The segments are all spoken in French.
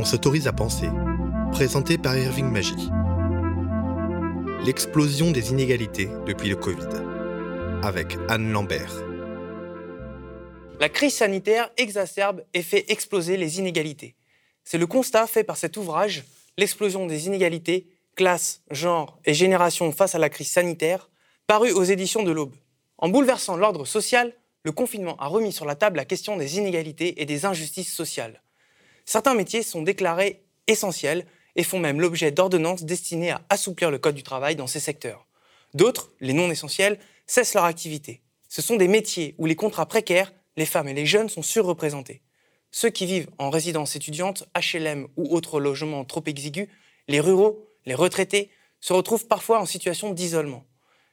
on s'autorise à penser, présenté par Irving Magie. L'explosion des inégalités depuis le Covid, avec Anne Lambert. La crise sanitaire exacerbe et fait exploser les inégalités. C'est le constat fait par cet ouvrage, L'explosion des inégalités, classe, genre et génération face à la crise sanitaire, paru aux éditions de l'Aube. En bouleversant l'ordre social, le confinement a remis sur la table la question des inégalités et des injustices sociales. Certains métiers sont déclarés essentiels et font même l'objet d'ordonnances destinées à assouplir le code du travail dans ces secteurs. D'autres, les non essentiels, cessent leur activité. Ce sont des métiers où les contrats précaires, les femmes et les jeunes sont surreprésentés. Ceux qui vivent en résidence étudiante, HLM ou autres logements trop exigus, les ruraux, les retraités, se retrouvent parfois en situation d'isolement.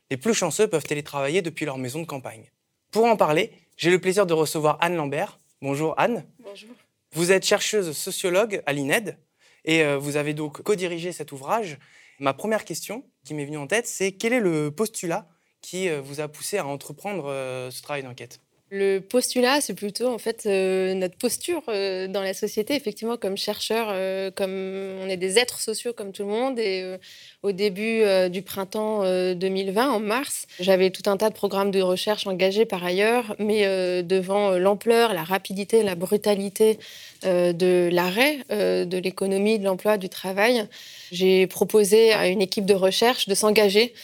Les plus chanceux peuvent télétravailler depuis leur maison de campagne. Pour en parler, j'ai le plaisir de recevoir Anne Lambert. Bonjour Anne. Bonjour. Vous êtes chercheuse sociologue à l'INED et euh, vous avez donc co-dirigé cet ouvrage. Ma première question qui m'est venue en tête, c'est quel est le postulat qui euh, vous a poussé à entreprendre euh, ce travail d'enquête? Le postulat, c'est plutôt en fait notre posture dans la société, effectivement, comme chercheur, comme on est des êtres sociaux comme tout le monde, et au début euh, du printemps 2020, euh, en mars. J'avais tout un tas de programmes de recherche engagés par ailleurs, mais euh, devant l'ampleur, la rapidité, la brutalité de l'arrêt de l'économie, de l'emploi, du travail, j'ai proposé à une équipe de recherche de s'engager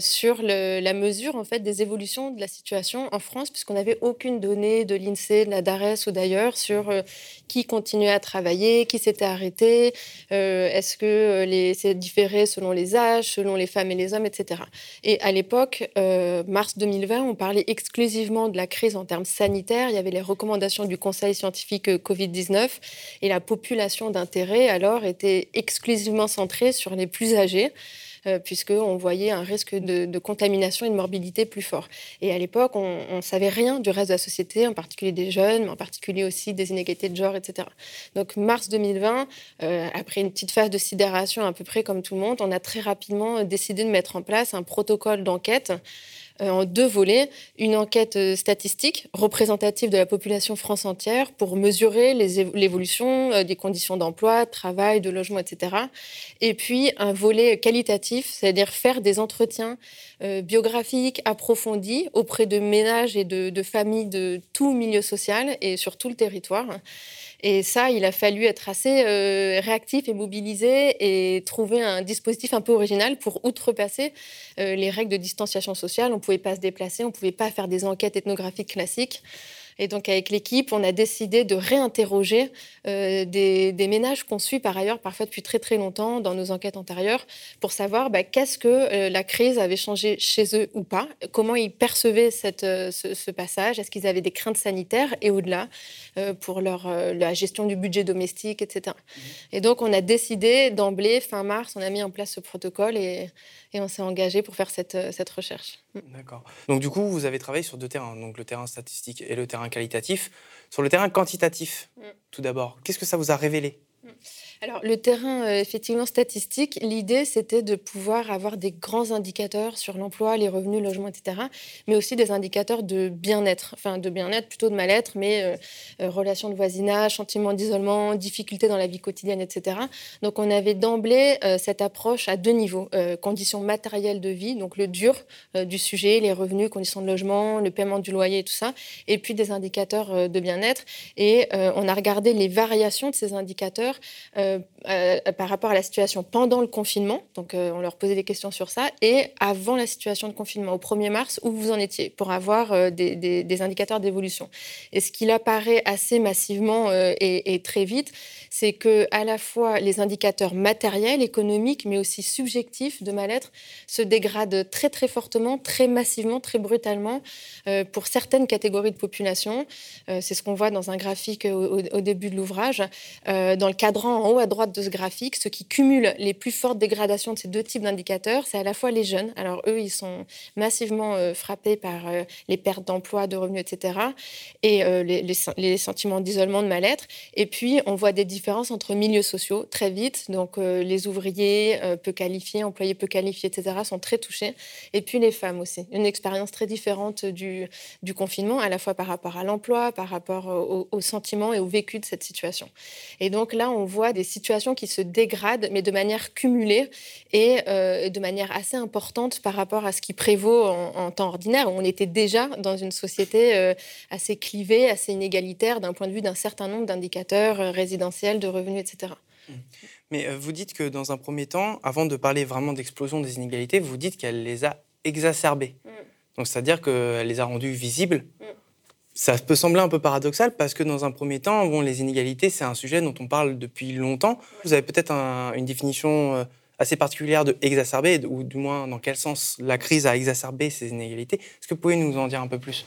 sur la mesure en fait des évolutions de la situation en France, puisqu'on aucune donnée de l'INSEE, de la DARES ou d'ailleurs sur qui continuait à travailler, qui s'était arrêté, est-ce que les, c'est différé selon les âges, selon les femmes et les hommes, etc. Et à l'époque, euh, mars 2020, on parlait exclusivement de la crise en termes sanitaires. Il y avait les recommandations du Conseil scientifique euh, Covid-19 et la population d'intérêt alors était exclusivement centrée sur les plus âgés. Euh, puisqu'on voyait un risque de, contamination et de morbidité plus fort. Et à l'époque, on ne savait rien du reste de la société, en particulier des jeunes, mais en particulier aussi des inégalités de genre, etc. Donc, mars 2020, euh, après une petite phase de sidération à peu près comme tout le monde, on a très rapidement décidé de mettre en place un protocole d'enquête en deux volets. Une enquête euh, statistique représentative de la population France entière pour mesurer l'évolution euh, des conditions d'emploi, de travail, de logement, etc. Et puis un volet qualitatif, c'est-à-dire faire des entretiens biographiques approfondis auprès de ménages et de, de familles de tout milieu social et sur tout le territoire. Et ça, il a fallu être assez euh, réactif et mobilisé et trouver un dispositif un peu original pour outrepasser euh, les règles de distanciation sociale. On ne pouvait pas se déplacer, on ne pouvait pas faire des enquêtes ethnographiques classiques. Et donc, avec l'équipe, on a décidé de réinterroger euh, des, ménages qu'on suit par ailleurs, parfois depuis très très longtemps, dans nos enquêtes antérieures, pour savoir bah, qu'est-ce que euh, la crise avait changé chez eux ou pas, comment ils percevaient cette, euh, ce, passage, est-ce qu'ils avaient des craintes sanitaires et au-delà pour leur, la gestion du budget domestique, etc. Mmh. Et donc, on a décidé d'emblée, fin mars, on a mis en place ce protocole et, et on s'est engagé pour faire cette, cette recherche. Mmh. D'accord. Donc, du coup, vous avez travaillé sur deux terrains, donc le terrain statistique et le terrain qualitatif. Sur le terrain quantitatif, mm. tout d'abord, qu'est-ce que ça vous a révélé? Mm. Alors, le terrain, euh, effectivement, statistique, l'idée, c'était de pouvoir avoir des grands indicateurs sur l'emploi, les revenus, le logement, etc., mais aussi des indicateurs de bien-être, enfin, de bien-être, plutôt de mal-être, mais euh, euh, relations de voisinage, sentiment d'isolement, difficultés dans la vie quotidienne, etc. Donc, on avait d'emblée cette approche à deux niveaux. conditions matérielles de vie, donc le dur du sujet, les revenus, conditions de logement, le paiement du loyer tout ça, et puis des indicateurs de bien-être. Et on a regardé les variations de ces indicateurs euh, euh, euh, par rapport à la situation pendant le confinement. Donc, euh, on leur posait des questions sur ça. Et avant la situation de confinement, au 1er mars, où vous en étiez pour avoir des, indicateurs d'évolution. Et ce qui apparaît assez massivement et, très vite, c'est que à la fois les indicateurs matériels, économiques, mais aussi subjectifs de mal-être se dégradent très très fortement, très massivement, très brutalement pour certaines catégories de population. c'est ce qu'on voit dans un graphique au, au début de l'ouvrage. dans le cadran en haut, à droite de ce graphique, ce qui cumule les plus fortes dégradations de ces deux types d'indicateurs, c'est à la fois les jeunes. Alors eux, ils sont massivement euh, frappés par euh, les pertes d'emploi, de revenus, etc. Et euh, les, sentiments d'isolement, de mal-être. Et puis, on voit des différences entre milieux sociaux très vite. Donc les ouvriers peu qualifiés, employés peu qualifiés, etc. sont très touchés. Et puis les femmes aussi. Une expérience très différente du, du confinement, à la fois par rapport à l'emploi, par rapport aux au sentiments et au vécu de cette situation. Et donc là, on voit des situations qui se dégradent, mais de manière cumulée et euh, de manière assez importante par rapport à ce qui prévaut en, temps ordinaire. On était déjà dans une société euh, assez clivée, assez inégalitaire d'un point de vue d'un certain nombre d'indicateurs euh, résidentiels, de revenus, etc. Mmh. Mais vous dites que dans un premier temps, avant de parler vraiment d'explosion des inégalités, vous dites qu'elle les a exacerbées. Mmh. Donc c'est-à-dire qu'elle les a rendues visibles. Mmh. Ça peut sembler un peu paradoxal parce que dans un premier temps, bon, les inégalités, c'est un sujet dont on parle depuis longtemps. Vous avez peut-être une définition euh, assez particulière de exacerber, ou du moins dans quel sens la crise a exacerbé ces inégalités. Est-ce que vous pouvez nous en dire un peu plus?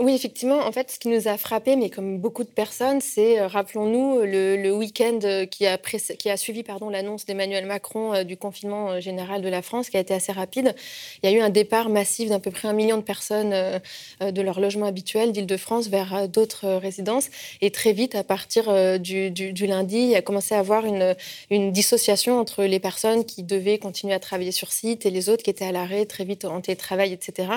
Oui, effectivement. En fait, ce qui nous a frappé, mais comme beaucoup de personnes, c'est, euh, rappelons-nous, le, week-end euh, qui a, suivi l'annonce d'Emmanuel Macron euh, du confinement général de la France, qui a été assez rapide. Il y a eu un départ massif d'à peu près un million de personnes de leur logement habituel d'Île-de-France vers d'autres résidences. Et très vite, à partir du, lundi, il a commencé à avoir une dissociation entre les personnes qui devaient continuer à travailler sur site et les autres qui étaient à l'arrêt très vite en télétravail, etc.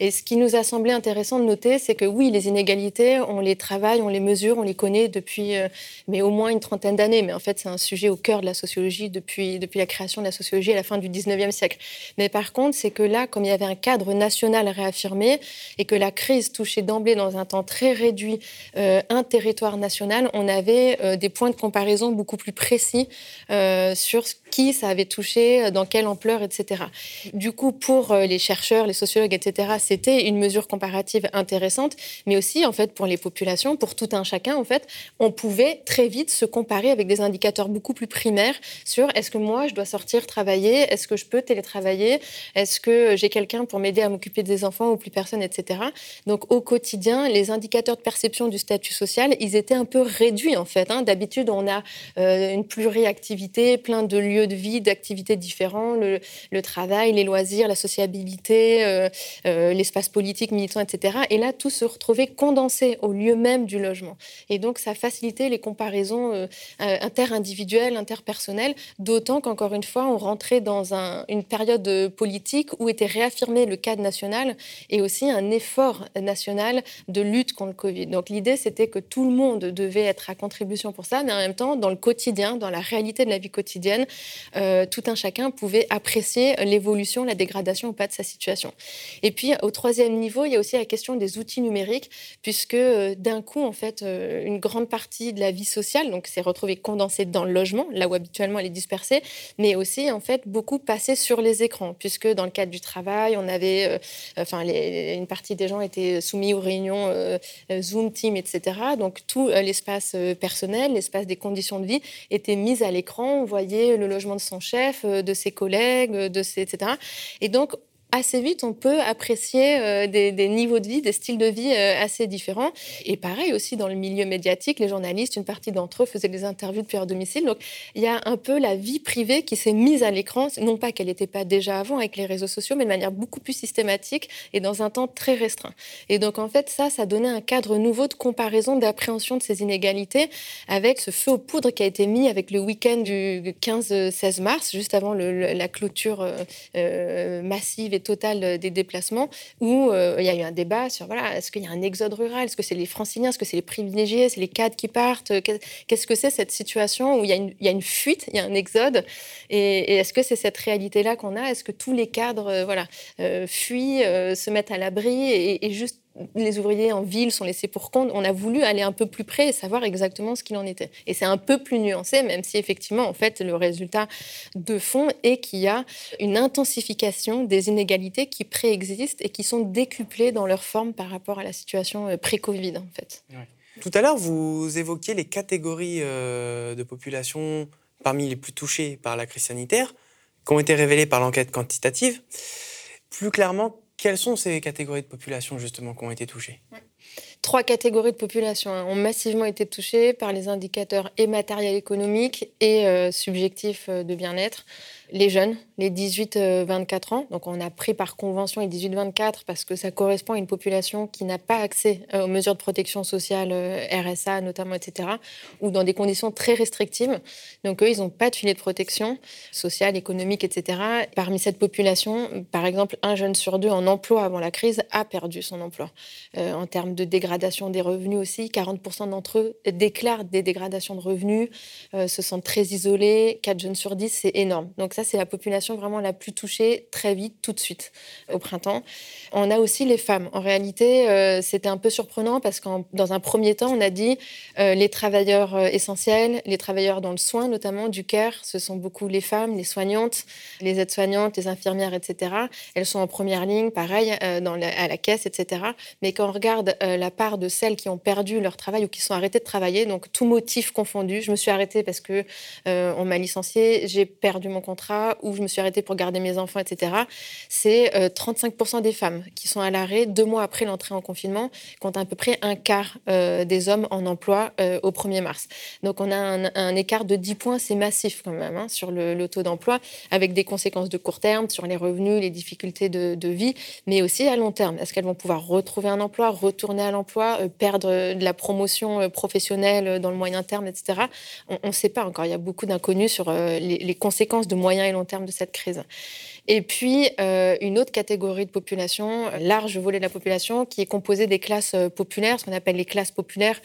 Et ce qui nous a semblé intéressant de noter, c'est que oui, les inégalités, on les travaille, on les mesure, on les connaît depuis euh, mais au moins une trentaine d'années. Mais en fait, c'est un sujet au cœur de la sociologie depuis, depuis la création de la sociologie à la fin du 19e siècle. Mais par contre, c'est que là, comme il y avait un cadre national réaffirmé et que la crise touchait d'emblée dans un temps très réduit euh, un territoire national, on avait euh, des points de comparaison beaucoup plus précis sur qui ça avait touché, dans quelle ampleur, etc. Du coup, pour les chercheurs, les sociologues, etc., c'était une mesure comparative intéressante mais aussi en fait pour les populations, pour tout un chacun en fait, on pouvait très vite se comparer avec des indicateurs beaucoup plus primaires sur est-ce que moi je dois sortir travailler, est-ce que je peux télétravailler, est-ce que j'ai quelqu'un pour m'aider à m'occuper des enfants ou plus personne, etc. Donc au quotidien, les indicateurs de perception du statut social, ils étaient un peu réduits en fait. Hein. D'habitude, on a euh, une pluriactivité, plein de lieux de vie, d'activités différents, le, travail, les loisirs, la sociabilité, euh, euh, l'espace politique, militant, etc. Et là, tout se retrouvait condensé au lieu même du logement. Et donc, ça facilitait les comparaisons euh, euh, interindividuelles, interpersonnelles, d'autant qu'encore une fois, on rentrait dans une période politique où était réaffirmé le cadre national et aussi un effort national de lutte contre le Covid. Donc, l'idée, c'était que tout le monde devait être à contribution pour ça, mais en même temps, dans le quotidien, dans la réalité de la vie quotidienne, euh, tout un chacun pouvait apprécier l'évolution, la dégradation ou pas de sa situation. Et puis, au troisième niveau, il y a aussi la question des outils numériques, puisque euh, d'un coup, en fait, euh, une grande partie de la vie sociale, donc s'est retrouvée condensée dans le logement, là où habituellement elle est dispersée, mais aussi, en fait, beaucoup passé sur les écrans, puisque dans le cadre du travail, on avait, enfin, une partie des gens étaient soumis aux réunions Zoom, Team, etc. Donc tout l'espace personnel, l'espace des conditions de vie était mis à l'écran. On voyait le logement de son chef, de ses collègues, de ses, etc. Et donc assez vite, on peut apprécier euh, des, niveaux de vie, des styles de vie euh, assez différents. Et pareil aussi dans le milieu médiatique, les journalistes, une partie d'entre eux faisaient des interviews depuis leur domicile. Donc il y a un peu la vie privée qui s'est mise à l'écran, non pas qu'elle n'était pas déjà avant avec les réseaux sociaux, mais de manière beaucoup plus systématique et dans un temps très restreint. Et donc en fait, ça, ça donnait un cadre nouveau de comparaison, d'appréhension de ces inégalités avec ce feu aux poudres qui a été mis avec le week-end du 15-16 mars, juste avant la clôture euh, massive et totale euh, des déplacements, où euh, il y a eu un débat sur voilà, est-ce qu'il y a un exode rural, est-ce que c'est les franciliens, est-ce que c'est les privilégiés, c'est les cadres qui partent, qu'est-ce que c'est cette situation où il y, a une, il y, a une, fuite, il y a un exode, et, est-ce que c'est cette réalité-là qu'on a, est-ce que tous les cadres euh, voilà, fuient, se mettent à l'abri et juste les ouvriers en ville sont laissés pour compte. On a voulu aller un peu plus près et savoir exactement ce qu'il en était. Et c'est un peu plus nuancé, même si effectivement, en fait, le résultat de fond est qu'il y a une intensification des inégalités qui préexistent et qui sont décuplées dans leur forme par rapport à la situation euh, pré-Covid, en fait. Tout à l'heure, vous évoquiez les catégories euh, de population parmi les plus touchées par la crise sanitaire, qui ont été révélées par l'enquête quantitative. Plus clairement, quelles sont ces catégories de population justement qui ont été touchées? Trois catégories de population hein, ont massivement été touchées par les indicateurs et économiques et subjectifs de bien-être. Les jeunes, les 18-24 euh, ans. Donc on a pris par convention les 18-24 parce que ça correspond à une population qui n'a pas accès euh, aux mesures de protection sociale, euh, RSA notamment, etc., ou dans des conditions très restrictives. Donc eux, ils n'ont pas de filet de protection sociale, économique, etc. Parmi cette population, par exemple, un jeune sur deux en emploi avant la crise a perdu son emploi. en termes de dégradation des revenus aussi, 40% d'entre eux déclarent des dégradations de revenus, se sentent très isolés. 4 jeunes sur 10, c'est énorme. Donc ça, c'est la population vraiment la plus touchée très vite, tout de suite, au printemps. On a aussi les femmes. En réalité, euh, c'était un peu surprenant parce que dans un premier temps, on a dit euh, les travailleurs euh, essentiels, les travailleurs dans le soin, notamment du care, ce sont beaucoup les femmes, les soignantes, les aides-soignantes, les infirmières, etc. Elles sont en première ligne, pareil, dans à la caisse, etc. Mais quand on regarde la part de celles qui ont perdu leur travail ou qui sont arrêtées de travailler, donc tout motif confondu, je me suis arrêtée parce que on m'a licenciée, j'ai perdu mon contrat où je me suis arrêtée pour garder mes enfants, etc., c'est 35% euh, des femmes qui sont à l'arrêt deux mois après l'entrée en confinement, compte à peu près un quart euh, des hommes en emploi euh, au 1er mars. Donc on a un, écart de 10 points, c'est massif quand même hein, sur le, taux d'emploi, avec des conséquences de court terme sur les revenus, les difficultés de, vie, mais aussi à long terme. Est-ce qu'elles vont pouvoir retrouver un emploi, retourner à l'emploi, perdre de la promotion professionnelle dans le moyen terme, etc. On ne sait pas encore. Il y a beaucoup d'inconnus sur les, les conséquences de moyen et long terme de cette crise. Et puis, euh, une autre catégorie de population, large volet de la population, qui est composée des classes euh, populaires, ce qu'on appelle les classes populaires,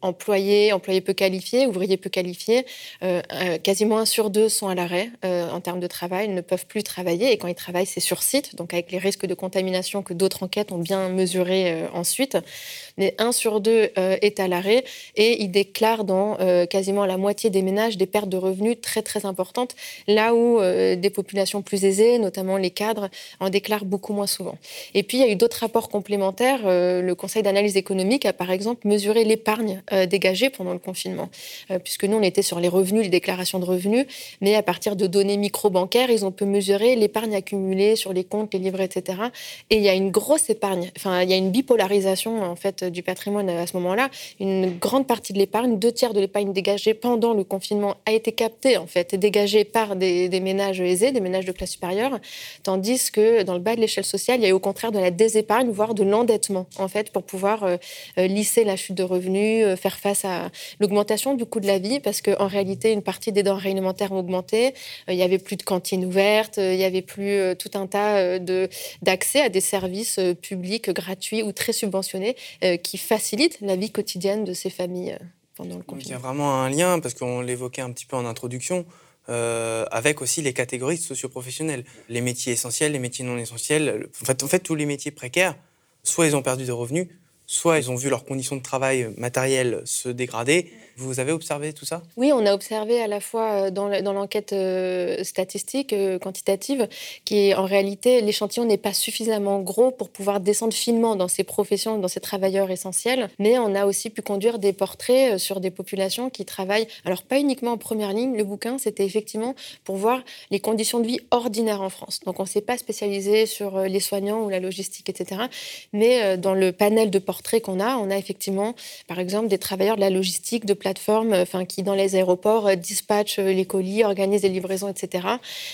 employés, employés peu qualifiés, ouvriers peu qualifiés. Euh, quasiment un sur deux sont à l'arrêt en termes de travail, ne peuvent plus travailler. Et quand ils travaillent, c'est sur site, donc avec les risques de contamination que d'autres enquêtes ont bien mesurés ensuite. Mais un sur deux est à l'arrêt et ils déclarent dans quasiment la moitié des ménages des pertes de revenus très très importantes, là où des populations plus aisées, notamment les cadres, en déclarent beaucoup moins souvent. Et puis, il y a eu d'autres rapports complémentaires. Euh, le Conseil d'analyse économique a, par exemple, mesuré l'épargne euh, dégagée pendant le confinement, euh, puisque nous, on était sur les revenus, les déclarations de revenus, mais à partir de données micro-bancaires, ils ont pu mesurer l'épargne accumulée sur les comptes, les livrets, etc. Et il y a une grosse épargne, enfin, il y a une bipolarisation, en fait, du patrimoine à ce moment-là. Une grande partie de l'épargne, deux tiers de l'épargne dégagée pendant le confinement a été captée, en fait, et dégagée par des, des ménages aisés, des ménages de classe supérieure tandis que dans le bas de l'échelle sociale, il y a eu au contraire de la désépargne, voire de l'endettement, en fait, pour pouvoir euh, euh, lisser la chute de revenus, euh, faire face à l'augmentation du coût de la vie, parce qu'en réalité, une partie des denrées alimentaires ont augmenté, il y avait plus de cantines ouvertes, il y avait plus tout un tas d'accès à des services publics gratuits ou très subventionnés qui facilitent la vie quotidienne de ces familles pendant le confinement. Il y a vraiment un lien, parce qu'on l'évoquait un petit peu en introduction, euh, avec aussi les catégories socioprofessionnelles. Les métiers essentiels, les métiers non essentiels. En fait, en fait, tous les métiers précaires, soit ils ont perdu des revenus, soit ils ont vu leurs conditions de travail matérielles se dégrader, vous avez observé tout ça? Oui, on a observé à la fois euh, dans l'enquête euh, statistique, euh, quantitative, qui en réalité, l'échantillon n'est pas suffisamment gros pour pouvoir descendre finement dans ces professions, dans ces travailleurs essentiels, mais on a aussi pu conduire des portraits sur des populations qui travaillent, alors pas uniquement en première ligne, le bouquin, c'était effectivement pour voir les conditions de vie ordinaires en France. Donc on ne s'est pas spécialisé sur les soignants ou la logistique, etc. Mais dans le panel de portraits qu'on a, on a effectivement, par exemple, des travailleurs de la logistique, de plateformes euh, enfin, qui, dans les aéroports, euh, dispatchent euh, les colis, organisent les livraisons, etc.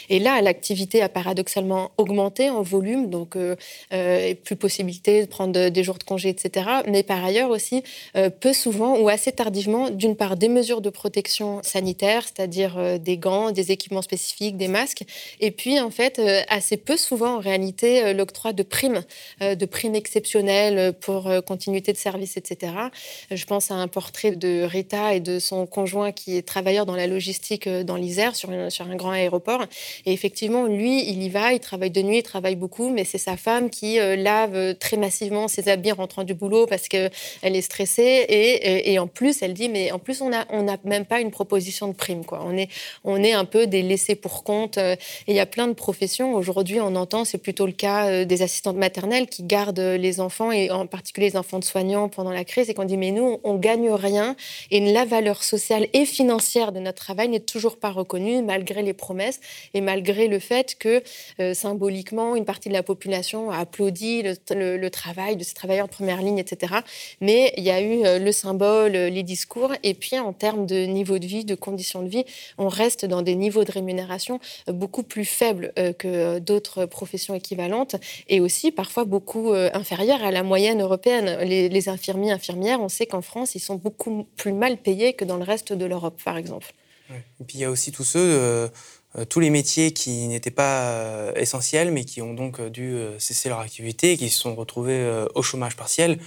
Et là, l'activité a paradoxalement augmenté en volume, donc plus possibilité de prendre des jours de congé, etc. Mais par ailleurs aussi, peu souvent ou assez tardivement, d'une part, des mesures de protection sanitaire, c'est-à-dire des gants, des équipements spécifiques, des masques, et puis, en fait, assez peu souvent, en réalité, l'octroi de primes, de primes exceptionnelles pour continuité de service, etc. Je pense à un portrait de Rita et de son conjoint qui est travailleur dans la logistique euh, dans l'Isère, sur, sur un grand aéroport. Et effectivement, lui, il y va, il travaille de nuit, il travaille beaucoup, mais c'est sa femme qui euh, lave euh, très massivement ses habits en rentrant du boulot parce qu'elle est stressée. Et, et, en plus, elle dit, mais en plus, on n'a on a même pas une proposition de prime. Quoi. On, est, on est un peu des laissés pour compte. Et il y a plein de professions. Aujourd'hui, on entend, c'est plutôt le cas des assistantes maternelles qui gardent les enfants, et en particulier les enfants de soignants pendant la crise, et qu'on dit, mais nous, on gagne rien la valeur sociale et financière de notre travail n'est toujours pas reconnue, malgré les promesses et malgré le fait que euh, symboliquement, une partie de la population a applaudi le, travail de ces travailleurs de première ligne, etc. Mais il y a eu euh, le symbole, les discours, et puis en termes de niveau de vie, de conditions de vie, on reste dans des niveaux de rémunération beaucoup plus faibles que d'autres professions équivalentes, et aussi parfois beaucoup inférieurs à la moyenne européenne. Les, les infirmiers, infirmières, on sait qu'en France, ils sont beaucoup plus mal payés que dans le reste de l'Europe, par exemple. Et puis il y a aussi tous ceux, euh, euh, tous les métiers qui n'étaient pas euh, essentiels, mais qui ont donc dû cesser leur activité et qui se sont retrouvés au chômage partiel.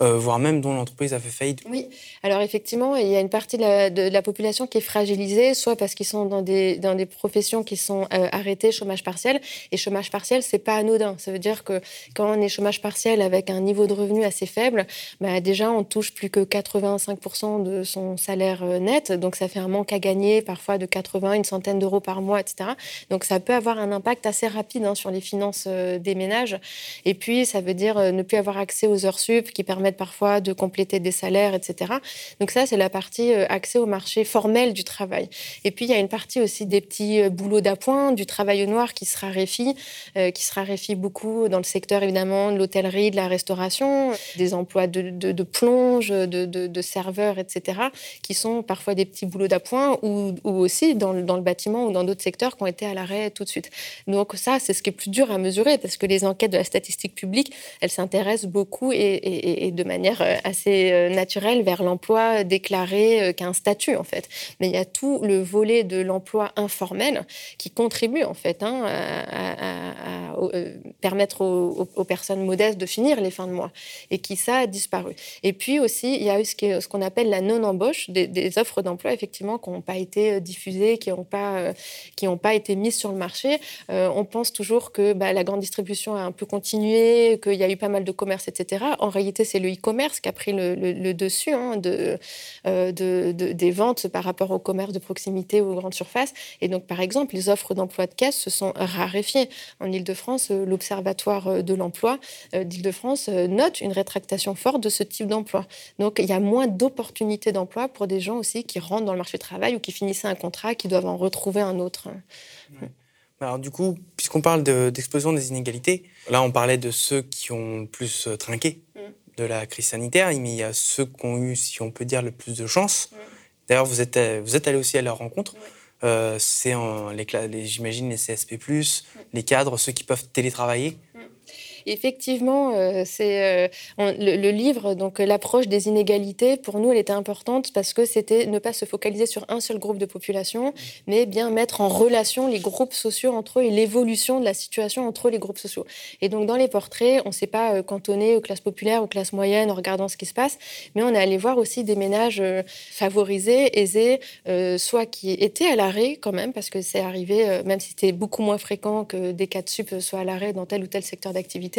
Euh, voire même dont l'entreprise a fait faillite. Oui, alors effectivement, il y a une partie de la, population qui est fragilisée, soit parce qu'ils sont dans des, dans des professions qui sont euh, arrêtées, chômage partiel. Et chômage partiel, c'est pas anodin. Ça veut dire que quand on est chômage partiel avec un niveau de revenu assez faible, bah déjà, on touche plus que 85% de son salaire euh, net. Donc ça fait un manque à gagner, parfois de 80, une centaine d'euros par mois, etc. Donc ça peut avoir un impact assez rapide hein, sur les finances des ménages. Et puis, ça veut dire ne plus avoir accès aux heures sup qui permettent parfois de compléter des salaires, etc. Donc ça, c'est la partie euh, accès au marché formel du travail. Et puis, il y a une partie aussi des petits euh, boulots d'appoint, du travail au noir qui se raréfie, euh, qui se raréfie beaucoup dans le secteur, évidemment, de l'hôtellerie, de la restauration, des emplois de, plonge, de, de, serveurs, etc., qui sont parfois des petits boulots d'appoint ou, aussi dans, le bâtiment ou dans d'autres secteurs qui ont été à l'arrêt tout de suite. Donc ça, c'est ce qui est plus dur à mesurer parce que les enquêtes de la statistique publique, elles s'intéressent beaucoup et de manière euh, assez euh, naturelle vers l'emploi déclaré euh, qu'un statut en fait. Mais il y a tout le volet de l'emploi informel qui contribue en fait hein, à, permettre aux, personnes modestes de finir les fins de mois et qui ça a disparu. Et puis aussi il y a eu ce qu'on appelle la non-embauche, des, offres d'emploi effectivement qui n'ont pas été diffusées, qui n'ont pas, qui pas été mises sur le marché. on pense toujours que bah, la grande distribution a un peu continué, qu'il y a eu pas mal de commerce, etc. En réalité, c'est le e-commerce qui a pris le, dessus hein, euh, de, des ventes par rapport au commerce de proximité ou aux grandes surfaces. Et donc, par exemple, les offres d'emploi de caisse se sont raréfiées. En Ile-de-France, euh, l'Observatoire euh, de l'emploi d'Ile-de-France note une rétractation forte de ce type d'emploi. Donc, il y a moins d'opportunités d'emploi pour des gens aussi qui rentrent dans le marché du travail ou qui finissaient un contrat, qui doivent en retrouver un autre. Alors du coup, puisqu'on parle d'explosion des inégalités, là on parlait de ceux qui ont plus trinqué. Mm de la crise sanitaire, mais il y a ceux qui ont eu, si on peut dire, le plus de chance. D'ailleurs, vous êtes, vous êtes allé aussi à leur rencontre. Euh, c'est les, j'imagine les CSP+, les cadres, ceux qui peuvent télétravailler. Effectivement, euh, c'est euh, le, livre, donc euh, l'approche des inégalités, pour nous, elle était importante parce que c'était ne pas se focaliser sur un seul groupe de population, mais bien mettre en relation les groupes sociaux entre eux et l'évolution de la situation entre les groupes sociaux. Et donc, dans les portraits, on ne s'est pas cantonné aux classes populaires, aux classes moyennes en regardant ce qui se passe, mais on est allé voir aussi des ménages favorisés, aisés, soit qui étaient à l'arrêt quand même, parce que c'est arrivé, même si c'était beaucoup moins fréquent que des cas de sup soient à l'arrêt dans tel ou tel secteur d'activité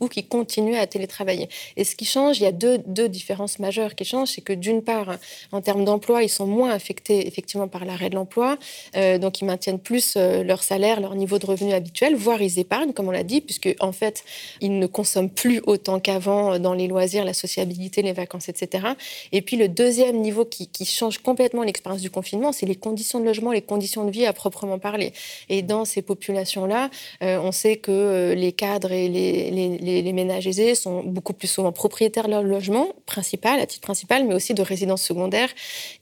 ou qui continuent à télétravailler. Et ce qui change, il y a deux, différences majeures qui changent. C'est que d'une part, en termes d'emploi, ils sont moins affectés effectivement par l'arrêt de l'emploi. Euh, donc, ils maintiennent plus euh, leur salaire, leur niveau de revenu habituel, voire ils épargnent, comme on l'a dit, puisque en fait, ils ne consomment plus autant qu'avant dans les loisirs, la sociabilité, les vacances, etc. Et puis, le deuxième niveau qui, change complètement l'expérience du confinement, c'est les conditions de logement, les conditions de vie à proprement parler. Et dans ces populations-là, euh, on sait que les cadres et les, les, ménages aisés sont beaucoup plus souvent propriétaires de leur logement principal, à titre principal, mais aussi de résidence secondaire.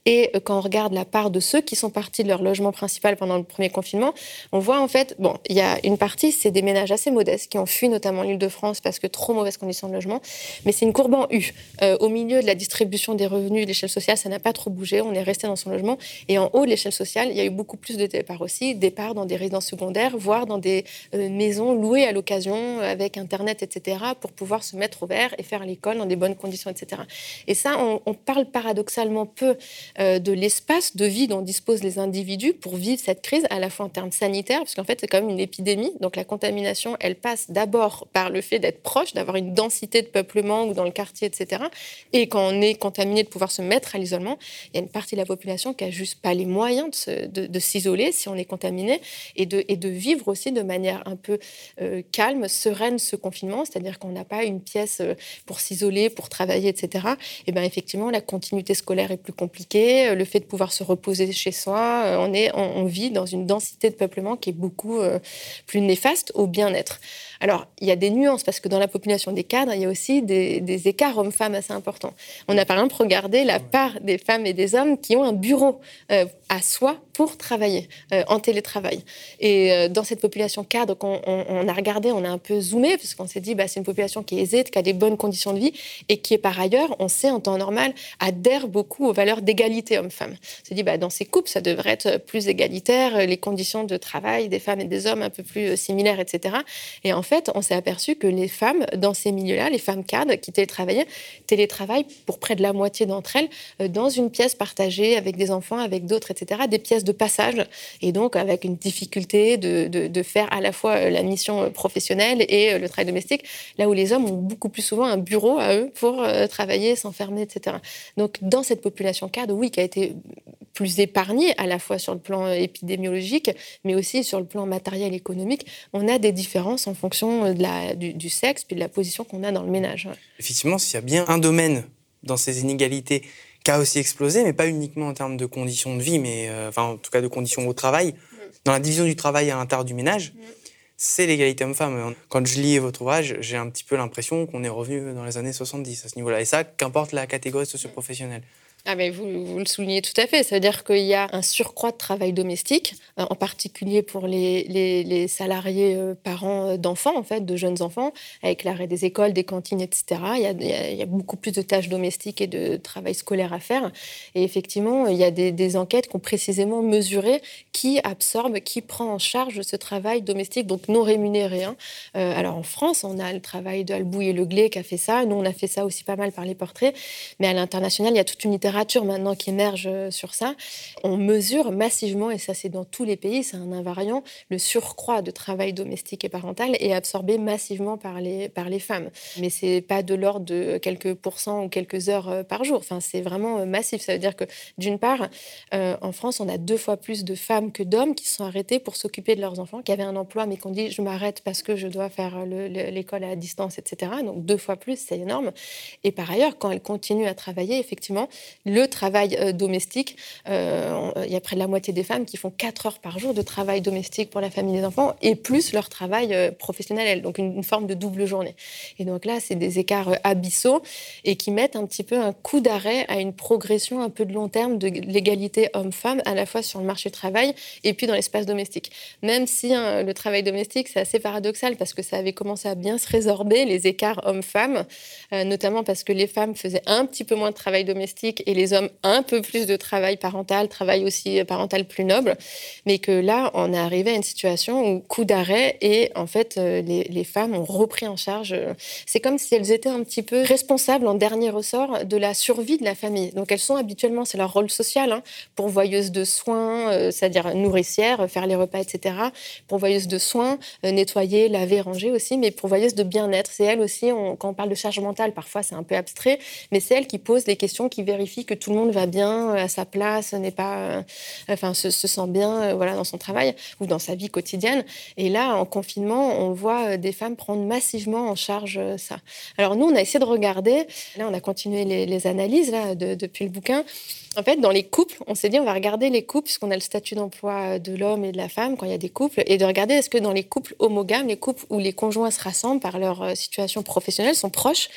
Et euh, quand on regarde la part de ceux qui sont partis de leur logement principal pendant le premier confinement, on voit en fait, bon, il y a une partie, c'est des ménages assez modestes qui ont fui notamment l'Île-de-France parce que trop mauvaises conditions de logement, mais c'est une courbe en U. Euh, au milieu de la distribution des revenus de l'échelle sociale, ça n'a pas trop bougé, on est resté dans son logement. Et en haut de l'échelle sociale, il y a eu beaucoup plus de départs aussi, départs dans des résidences secondaires, voire dans des euh, maisons louées à l'occasion avec un Internet, etc., pour pouvoir se mettre au vert et faire l'école dans des bonnes conditions, etc. Et ça, on, parle paradoxalement peu euh, de l'espace de vie dont disposent les individus pour vivre cette crise, à la fois en termes sanitaires, parce qu'en fait, c'est quand même une épidémie. Donc la contamination, elle passe d'abord par le fait d'être proche, d'avoir une densité de peuplement ou dans le quartier, etc. Et quand on est contaminé, de pouvoir se mettre à l'isolement, il y a une partie de la population qui a juste pas les moyens de, s'isoler si on est contaminé et de, et de vivre aussi de manière un peu euh, calme, sereine, se confinement, c'est-à-dire qu'on n'a pas une pièce pour s'isoler, pour travailler, etc., et bien effectivement, la continuité scolaire est plus compliquée, le fait de pouvoir se reposer chez soi, on, est, on, vit dans une densité de peuplement qui est beaucoup plus néfaste au bien-être. Alors, il y a des nuances, parce que dans la population des cadres, il y a aussi des, écarts hommes-femmes assez importants. On a par exemple regardé la part des femmes et des hommes qui ont un bureau euh, à soi pour travailler euh, en télétravail. Et euh, dans cette population cadre qu'on on, a regardé, on a un peu zoomé, parce qu'on s'est dit, bah, c'est une population qui est aisée, qui a des bonnes conditions de vie, et qui est par ailleurs, on sait en temps normal, adhère beaucoup aux valeurs d'égalité homme-femme. On s'est dit, bah, dans ces couples, ça devrait être plus égalitaire, les conditions de travail des femmes et des hommes un peu plus similaires, etc. Et en fait, on s'est aperçu que les femmes, dans ces milieux-là, les femmes cadres qui télétravaillaient, télétravaillent pour près de la moitié d'entre elles euh, dans une pièce partagée avec des enfants, avec d'autres, etc., des pièces de passage, et donc avec une difficulté de, de, faire à la fois euh, la mission euh, professionnelle et le travail domestique, là où les hommes ont beaucoup plus souvent un bureau à eux pour travailler, s'enfermer, etc. Donc dans cette population cadre, oui, qui a été plus épargnée à la fois sur le plan épidémiologique, mais aussi sur le plan matériel économique, on a des différences en fonction euh, de la, du, sexe puis de la position qu'on a dans le ménage. Effectivement, s'il y a bien un domaine dans ces inégalités qui a aussi explosé, mais pas uniquement en termes de conditions de vie, mais euh, enfin, en tout cas de conditions au travail, dans la division du travail à l'intérieur du ménage, c'est l'égalité homme-femme. Quand je lis votre ouvrage, j'ai un petit peu l'impression qu'on est revenu dans les années 70 à ce niveau-là. Et ça, qu'importe la catégorie socioprofessionnelle. Ah mais vous, vous, le soulignez tout à fait. Ça veut dire qu'il y a un surcroît de travail domestique, euh, en particulier pour les, les, salariés euh, parents euh, d'enfants, en fait, de jeunes enfants, avec l'arrêt des écoles, des cantines, etc. Il y, a, il y, a, beaucoup plus de tâches domestiques et de travail scolaire à faire. Et effectivement, il y a des, des, enquêtes qui ont précisément mesuré qui absorbe, qui prend en charge ce travail domestique, donc non rémunéré. Hein. alors en France, on a le travail de Albouy et Le Glé qui a fait ça. Nous, on a fait ça aussi pas mal par les portraits. Mais à l'international, il y a toute une littérature maintenant qui émerge euh, sur ça. On mesure massivement, et ça c'est dans tous les pays, c'est un invariant, le surcroît de travail domestique et parental est absorbé massivement par les, par les femmes. Mais c'est pas de l'ordre de quelques pourcents ou quelques heures euh, par jour. Enfin, c'est vraiment euh, massif. Ça veut dire que d'une part, en France, on a deux fois plus de femmes que d'hommes qui sont arrêtés pour s'occuper de leurs enfants, qui avaient un emploi mais qu'on dit je m'arrête parce que je dois faire l'école à distance, etc. Donc deux fois plus, c'est énorme. Et par ailleurs, quand elles continuent à travailler, effectivement, le travail euh, domestique. Euh, il y a près de la moitié des femmes qui font 4 heures par jour de travail domestique pour la famille des enfants et plus leur travail euh, professionnel, donc une, forme de double journée. Et donc là, c'est des écarts abyssaux et qui mettent un petit peu un coup d'arrêt à une progression un peu de long terme de l'égalité homme-femme, à la fois sur le marché du travail et puis dans l'espace domestique. Même si hein, le travail domestique, c'est assez paradoxal parce que ça avait commencé à bien se résorber, les écarts hommes-femmes, notamment parce que les femmes faisaient un petit peu moins de travail domestique et les hommes un peu plus de travail parental, travail aussi parental plus noble, mais que là, on est arrivé à une situation où coup d'arrêt et en fait, euh, les, femmes ont repris en charge. Euh, c'est comme si elles étaient un petit peu responsables en dernier ressort de la survie de la famille. Donc elles sont habituellement, c'est leur rôle social, hein, pourvoyeuses de soins, euh, c'est-à-dire nourricières, faire les repas, etc. Pourvoyeuses de soins, nettoyer, laver, ranger aussi, mais pourvoyeuses de bien-être. C'est elles aussi, quand on parle de charge mentale, parfois c'est un peu abstrait, mais c'est elles qui posent les questions, qui vérifient que tout le monde va bien euh, à sa place, n'est pas, euh, enfin, se, sent bien, euh, voilà, dans son travail ou dans sa vie quotidienne. Et là, en confinement, on voit des femmes prendre massivement en charge ça. Alors nous, on a essayé de regarder. Là, on a continué les, analyses là depuis le bouquin. En fait, dans les couples, on s'est dit on va regarder les couples, puisqu'on a le statut d'emploi de l'homme et de la femme quand il y a des couples, et de regarder est-ce que dans les couples homogames, les couples où les conjoints se rassemblent par leur situation professionnelle, sont proches,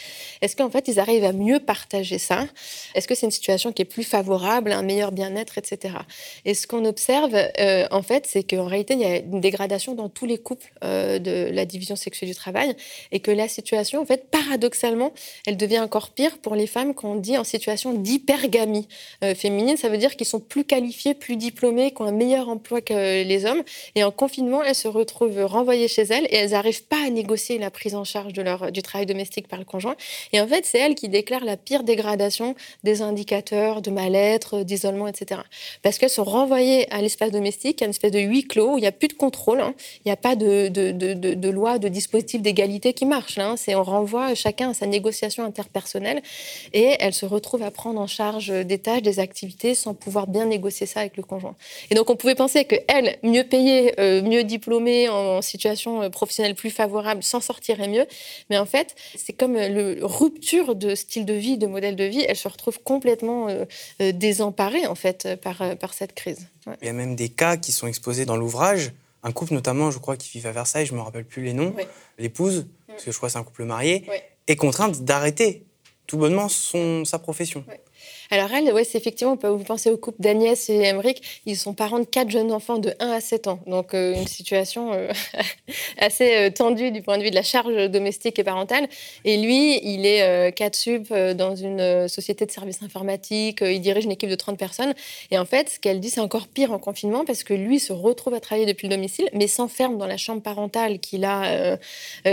est-ce qu'en fait ils arrivent à mieux partager ça? Est-ce que c'est situation qui est plus favorable, un meilleur bien-être, etc. Et ce qu'on observe, euh, en fait, c'est qu'en réalité, il y a une dégradation dans tous les couples euh, de la division sexuelle du travail, et que la situation, en fait, paradoxalement, elle devient encore pire pour les femmes qu'on dit en situation d'hypergamie. Euh, féminines, ça veut dire qu'ils sont plus qualifiés, plus diplômés, qui ont un meilleur emploi que les hommes. Et en confinement, elles se retrouvent renvoyées chez elles et elles n'arrivent pas à négocier la prise en charge de leur, du travail domestique par le conjoint. Et en fait, c'est elles qui déclarent la pire dégradation des indicateurs indicateurs de mal-être, d'isolement, etc. Parce qu'elles sont renvoyées à l'espace domestique, à une espèce de huis clos où il n'y a plus de contrôle, hein. il n'y a pas de, loi, de dispositif d'égalité qui marche. Hein. On renvoie chacun à sa négociation interpersonnelle et elles se retrouvent à prendre en charge des tâches, des activités sans pouvoir bien négocier ça avec le conjoint. Et donc on pouvait penser qu'elles, mieux payées, euh, mieux diplômées, en situation euh, professionnelle plus favorable, s'en sortiraient mieux. Mais en fait, c'est comme le rupture de style de vie, de modèle de vie, elles se retrouvent complètement euh, désemparées en fait par, par cette crise. Il y a même des cas qui sont exposés dans l'ouvrage. Un couple notamment, je crois, qui vit à Versailles, je ne me rappelle plus les noms. L'épouse, parce que je crois que c'est un couple marié, est contrainte d'arrêter tout bonnement son, sa profession. Alors elle, ouais, c'est effectivement, vous pensez au couple d'Agnès et Emmerich, ils sont parents de quatre jeunes enfants de 1 à 7 ans. Donc euh, une situation euh, assez euh, tendue du point de vue de la charge domestique et parentale. Et lui, il est 4 sup dans une société de services informatiques, il dirige une équipe de 30 personnes. Et en fait, ce qu'elle dit, c'est encore pire en confinement parce que lui se retrouve à travailler depuis le domicile, mais s'enferme dans la chambre parentale qu'il a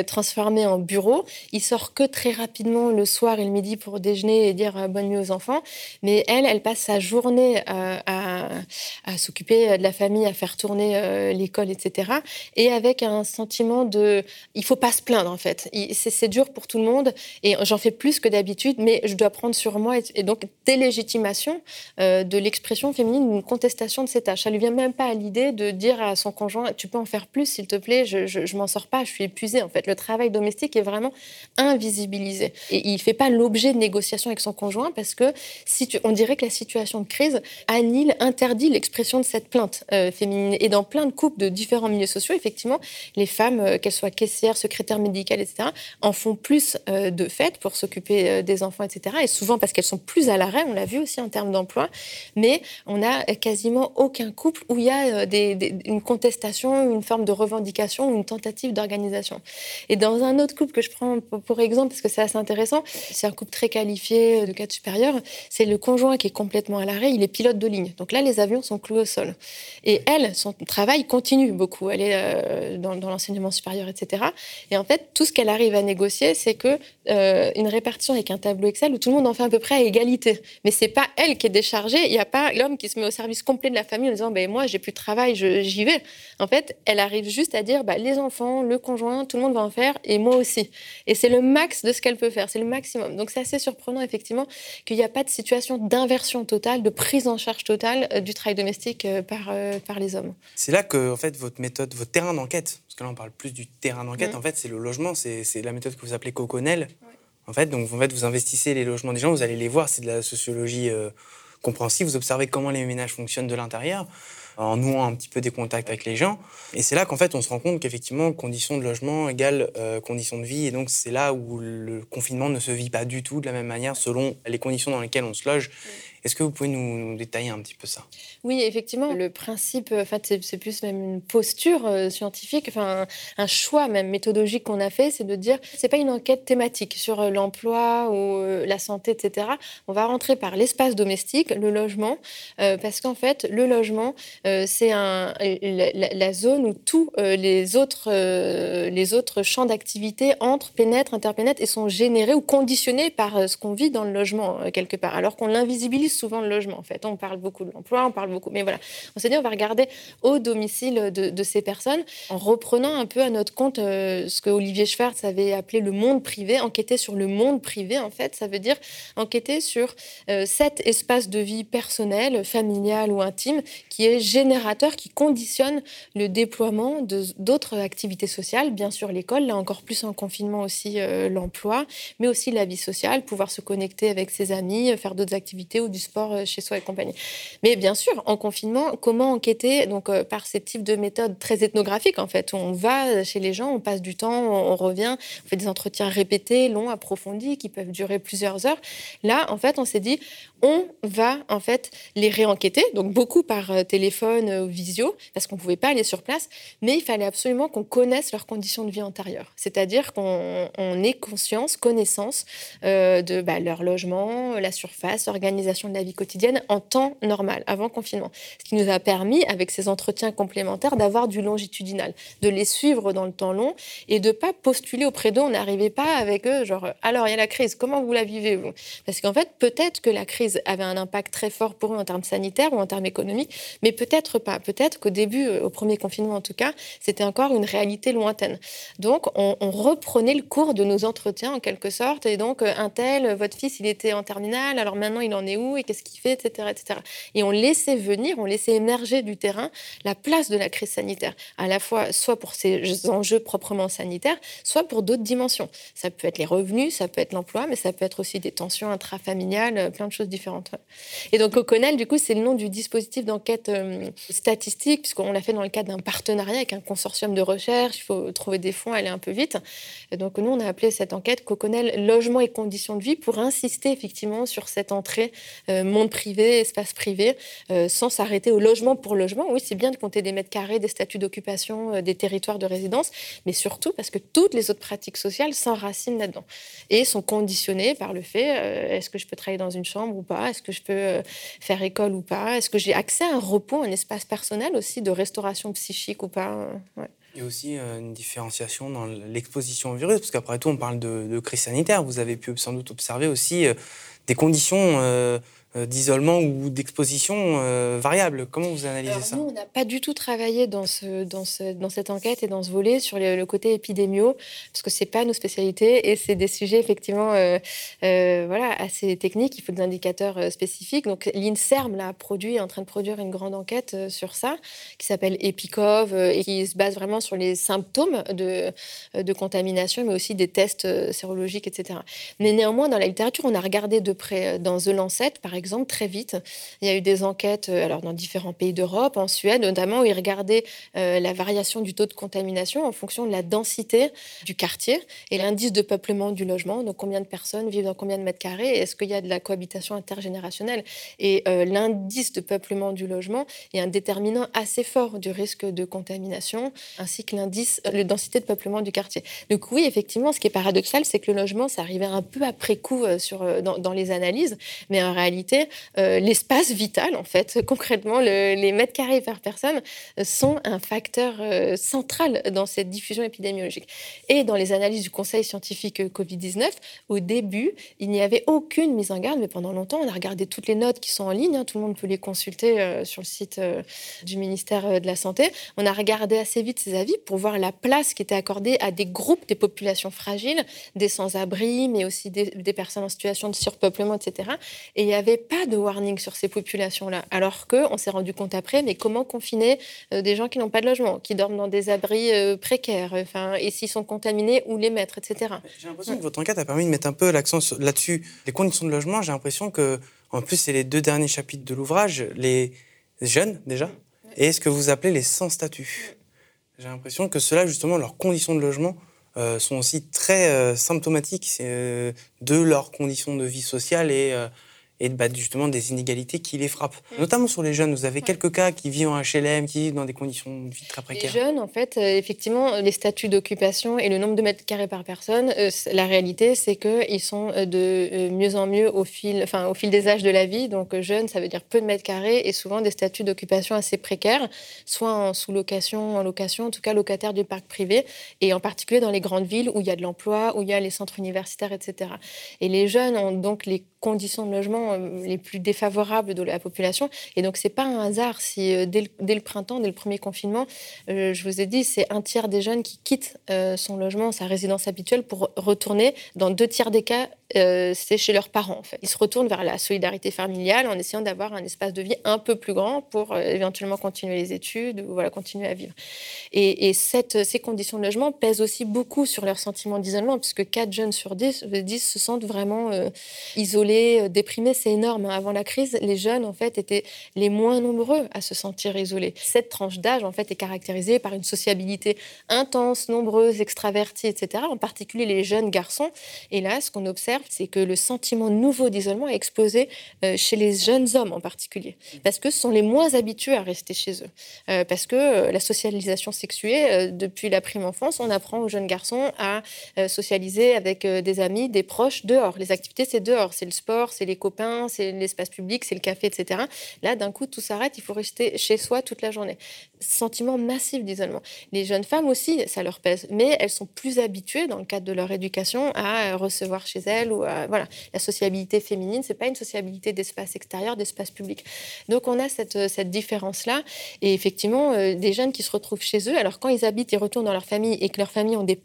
transformée en bureau. Il sort que très rapidement le soir et le midi pour déjeuner et dire bonne nuit aux enfants. Mais elle, elle passe sa journée euh, à, s'occuper de la famille, à faire tourner euh, l'école, etc. Et avec un sentiment de, il faut pas se plaindre en fait. C'est dur pour tout le monde et j'en fais plus que d'habitude, mais je dois prendre sur moi et, donc délégitimation euh, de l'expression féminine, une contestation de ses tâches. Ça lui vient même pas à l'idée de dire à son conjoint, tu peux en faire plus s'il te plaît, je, je, m'en sors pas, je suis épuisée en fait. Le travail domestique est vraiment invisibilisé et il fait pas l'objet de négociations avec son conjoint parce que on dirait que la situation de crise annule, interdit l'expression de cette plainte euh, féminine. Et dans plein de couples de différents milieux sociaux, effectivement, les femmes, euh, qu'elles soient caissières, secrétaires médicales, etc., en font plus euh, de fait pour s'occuper des enfants, etc. Et souvent parce qu'elles sont plus à l'arrêt, on l'a vu aussi en termes d'emploi. Mais on n'a quasiment aucun couple où il y a une contestation, une forme de revendication ou une tentative d'organisation. Et dans un autre couple que je prends pour exemple, parce que c'est assez intéressant, c'est un couple très qualifié de cadre supérieur, c'est le conjoint qui est complètement à l'arrêt, il est pilote de ligne. Donc là, les avions sont cloués au sol. Et elle, son travail continue beaucoup. Elle est euh, dans, l'enseignement supérieur, etc. Et en fait, tout ce qu'elle arrive à négocier, c'est que euh, une répartition avec un tableau Excel où tout le monde en fait à peu près à égalité. Mais c'est pas elle qui est déchargée. Il n'y a pas l'homme qui se met au service complet de la famille en disant ben moi j'ai plus de travail, j'y vais. En fait, elle arrive juste à dire bah, les enfants, le conjoint, tout le monde va en faire et moi aussi. Et c'est le max de ce qu'elle peut faire. C'est le maximum. Donc c'est assez surprenant effectivement qu'il n'y a pas de situation d'inversion totale, de prise en charge totale euh, du travail domestique euh, par, euh, par les hommes. C'est là que en fait, votre méthode, votre terrain d'enquête, parce que là on parle plus du terrain d'enquête, mm. en fait c'est le logement, c'est la méthode que vous appelez Coconel. En fait, donc en fait, vous investissez les logements des gens, vous allez les voir, c'est de la sociologie compréhensive, vous observez comment les ménages fonctionnent de l'intérieur en nouant un petit peu des contacts avec les gens. Et c'est là qu'en fait, on se rend compte qu'effectivement, conditions de logement égale conditions de vie. Et donc, c'est là où le confinement ne se vit pas du tout de la même manière selon les conditions dans lesquelles on se loge. Est-ce que vous pouvez nous, détailler un petit peu ça? Oui, effectivement, le principe, en fait, c'est plus même une posture euh, scientifique, enfin un, choix même méthodologique qu'on a fait, c'est de dire c'est pas une enquête thématique sur euh, l'emploi ou euh, la santé, etc. On va rentrer par l'espace domestique, le logement, parce qu'en fait, le logement, c'est un, la, zone où tous les autres les autres champs d'activité entrent, pénètrent, interpénètrent et sont générés ou conditionnés par ce qu'on vit dans le logement quelque part, alors qu'on l'invisibilise souvent le logement, en fait. On parle beaucoup de l'emploi, on parle beaucoup. Mais voilà, on s'est dit, on va regarder au domicile de, ces personnes en reprenant un peu à notre compte euh, ce que Olivier Schwartz avait appelé le monde privé, enquêter sur le monde privé, en fait. Ça veut dire enquêter sur euh, cet espace de vie personnel, familial ou intime qui est générateur, qui conditionne le déploiement d'autres activités sociales. Bien sûr, l'école, là encore plus en confinement aussi, euh, l'emploi, mais aussi la vie sociale, pouvoir se connecter avec ses amis, faire d'autres activités ou du sport euh, chez soi et compagnie. Mais bien sûr, en confinement, comment enquêter donc euh, par ces types de méthodes très ethnographiques en fait? On va chez les gens, on passe du temps, on, revient, on fait des entretiens répétés, longs, approfondis, qui peuvent durer plusieurs heures. Là, en fait, on s'est dit, on va en fait les réenquêter, donc beaucoup par euh, téléphone ou visio, parce qu'on ne pouvait pas aller sur place, mais il fallait absolument qu'on connaisse leurs conditions de vie antérieures, c'est-à-dire qu'on ait conscience, connaissance de bah, leur logement, la surface, l'organisation de la vie quotidienne en temps normal, avant confinement. Ce qui nous a permis, avec ces entretiens complémentaires, d'avoir du longitudinal, de les suivre dans le temps long et de pas postuler auprès d'eux. On n'arrivait pas avec eux, genre, alors il y a la crise, comment vous la vivez vous? Parce qu'en fait, peut-être que la crise avait un impact très fort pour eux en termes sanitaires ou en termes économiques, mais peut-être pas. Peut-être qu'au début, euh, au premier confinement en tout cas, c'était encore une réalité lointaine. Donc, on, reprenait le cours de nos entretiens en quelque sorte, et donc euh, un tel, votre fils, il était en terminale, alors maintenant il en est où? Qu'est-ce qu'il fait, etc., etc. Et on laissait venir, on laissait émerger du terrain la place de la crise sanitaire, à la fois soit pour ces enjeux proprement sanitaires, soit pour d'autres dimensions. Ça peut être les revenus, ça peut être l'emploi, mais ça peut être aussi des tensions intrafamiliales, euh, plein de choses différentes. Et donc Oconel, du coup, c'est le nom du dispositif d'enquête euh, statistique, puisqu'on l'a fait dans le cadre d'un partenariat avec un consortium de recherche. Il faut trouver des fonds, aller un peu vite. Et donc nous, on a appelé cette enquête Coconel logement et conditions de vie pour insister effectivement sur cette entrée monde privé, espace privé, sans s'arrêter au logement pour logement. Oui, c'est bien de compter des mètres carrés, des statuts d'occupation, des territoires de résidence, mais surtout parce que toutes les autres pratiques sociales s'enracinent là-dedans et sont conditionnées par le fait est-ce que je peux travailler dans une chambre ou pas Est-ce que je peux faire école ou pas Est-ce que j'ai accès à un repos, un espace personnel aussi de restauration psychique ou pas Il y a aussi euh, une différenciation dans l'exposition au virus, parce qu'après tout, on parle de, crise sanitaire. Vous avez pu sans doute observer aussi euh, des conditions euh, euh, d'isolement ou d'exposition euh, variable. Comment vous analysez ça Nous, on n'a pas du tout travaillé dans, ce, dans, ce, dans cette enquête et dans ce volet sur le, côté épidémio, parce que ce n'est pas nos spécialités et c'est des sujets effectivement euh, voilà, assez techniques. Il faut des indicateurs spécifiques. Donc l'INSERM là, produit, est en train de produire une grande enquête sur ça qui s'appelle EPICOV et qui se base vraiment sur les symptômes de, de contamination, mais aussi des tests sérologiques, etc. Mais néanmoins, dans la littérature, on a regardé de près dans The Lancet, par exemple, très vite. Il y a eu des enquêtes euh, alors, dans différents pays d'Europe, en Suède notamment, où ils regardaient euh, la variation du taux de contamination en fonction de la densité du quartier et l'indice de peuplement du logement. Donc, combien de personnes vivent dans combien de mètres carrés? Est-ce qu'il y a de la cohabitation intergénérationnelle? Et euh, l'indice de peuplement du logement est un déterminant assez fort du risque de contamination, ainsi que l'indice, de densité de peuplement du quartier. Donc, oui, effectivement, ce qui est paradoxal, c'est que le logement, ça arrivait un peu après coup dans les analyses, mais en réalité, euh, l'espace vital, en fait. Concrètement, les mètres carrés par personne sont un facteur euh, central dans cette diffusion épidémiologique. Et dans les analyses du Conseil scientifique Covid-19, au début, il n'y avait aucune mise en garde, mais pendant longtemps, on a regardé toutes les notes qui sont en ligne, hein. tout le monde peut les consulter euh, sur le site du ministère de la Santé. On a regardé assez vite ces avis pour voir la place qui était accordée à des groupes des populations fragiles, des sans-abri, mais aussi des personnes en situation de surpeuplement, etc. Et il y avait pas de warning sur ces populations-là. Alors qu'on s'est rendu compte après, mais comment confiner euh, des gens qui n'ont pas de logement, qui dorment dans des abris euh, précaires, enfin, et s'ils sont contaminés, où les mettre, etc. J'ai l'impression que votre enquête a permis de mettre un peu l'accent là-dessus. Les conditions de logement, j'ai l'impression que, en plus, c'est les deux derniers chapitres de l'ouvrage, les jeunes déjà, et ce que vous appelez les sans statut. J'ai l'impression que ceux-là, justement, leurs conditions de logement, euh, sont aussi très symptomatiques de leurs conditions de vie sociale et et bah, justement des inégalités qui les frappent. Mm. Notamment sur les jeunes, vous avez quelques cas qui vivent en HLM, qui vivent dans des conditions de vie très précaires. Les jeunes, en fait, euh, effectivement, les statuts d'occupation et le nombre de mètres carrés par personne, euh, la réalité, c'est qu'ils sont euh, de mieux en mieux au fil, enfin, au fil des âges de la vie. Donc, jeunes, ça veut dire peu de mètres carrés et souvent des statuts d'occupation assez précaires, soit en sous-location, en location, en tout cas locataires du parc privé, et en particulier dans les grandes villes où il y a de l'emploi, où il y a les centres universitaires, etc. Et les jeunes ont donc les conditions de logement euh, les plus défavorables de la population. Et donc, c'est pas un hasard si euh, dès le, printemps, dès le premier confinement, euh, je vous ai dit, c'est un tiers des jeunes qui quittent son logement, sa résidence habituelle pour retourner, dans deux tiers des cas, c'est chez leurs parents. En fait. Ils se retournent vers la solidarité familiale en essayant d'avoir un espace de vie un peu plus grand pour éventuellement continuer les études ou voilà, continuer à vivre. Et, cette, ces conditions de logement pèsent aussi beaucoup sur leur sentiment d'isolement, puisque 4 jeunes sur 10, 10 se sentent vraiment isolés euh, déprimés, c'est énorme. Hein. Avant la crise, les jeunes, en fait, étaient les moins nombreux à se sentir isolés. Cette tranche d'âge, en fait, est caractérisée par une sociabilité intense, nombreuse, extravertie, etc., en particulier les jeunes garçons. Et là, ce qu'on observe, c'est que le sentiment nouveau d'isolement a explosé chez les jeunes hommes en particulier, parce que ce sont les moins habitués à rester chez eux, parce que la socialisation sexuée, depuis la prime enfance, on apprend aux jeunes garçons à socialiser avec des amis, des proches dehors. Les activités, c'est dehors, c'est le sport, c'est les copains, c'est l'espace public, c'est le café, etc. Là, d'un coup, tout s'arrête, il faut rester chez soi toute la journée. Sentiment massif d'isolement. Les jeunes femmes aussi, ça leur pèse, mais elles sont plus habituées, dans le cadre de leur éducation, à recevoir chez elles ou à, voilà. La sociabilité féminine, c'est pas une sociabilité d'espace extérieur, d'espace public. Donc, on a cette, cette différence-là. Et effectivement, euh, des jeunes qui se retrouvent chez eux, alors quand ils habitent, ils retournent dans leur famille et que leurs familles ont des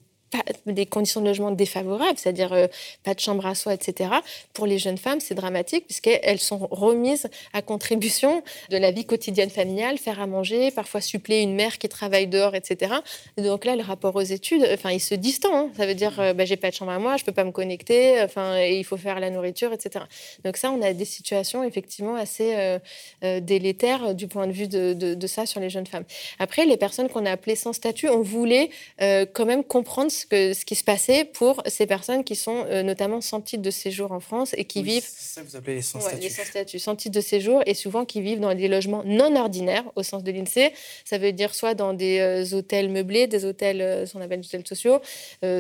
des conditions de logement défavorables, c'est-à-dire euh, pas de chambre à soi, etc. Pour les jeunes femmes, c'est dramatique puisqu'elles sont remises à contribution de la vie quotidienne familiale, faire à manger, parfois suppléer une mère qui travaille dehors, etc. donc là, le rapport aux études, enfin, il se distend. Hein. Ça veut dire, euh, bah, j'ai pas de chambre à moi, je peux pas me connecter, enfin, et il faut faire la nourriture, etc. Donc ça, on a des situations effectivement assez euh, délétères du point de vue de, de, ça sur les jeunes femmes. Après, les personnes qu'on a appelées sans statut, on voulait quand même comprendre ce, que, ce qui se passait pour ces personnes qui sont euh, notamment sans titre de séjour en France et qui vivent. ça vous appelez les sans statut. les sans statut, sans titre de séjour et souvent qui vivent dans des logements non ordinaires au sens de l'INSEE. Ça veut dire soit dans des euh, hôtels meublés, des hôtels, euh, ce qu'on appelle des hôtels sociaux,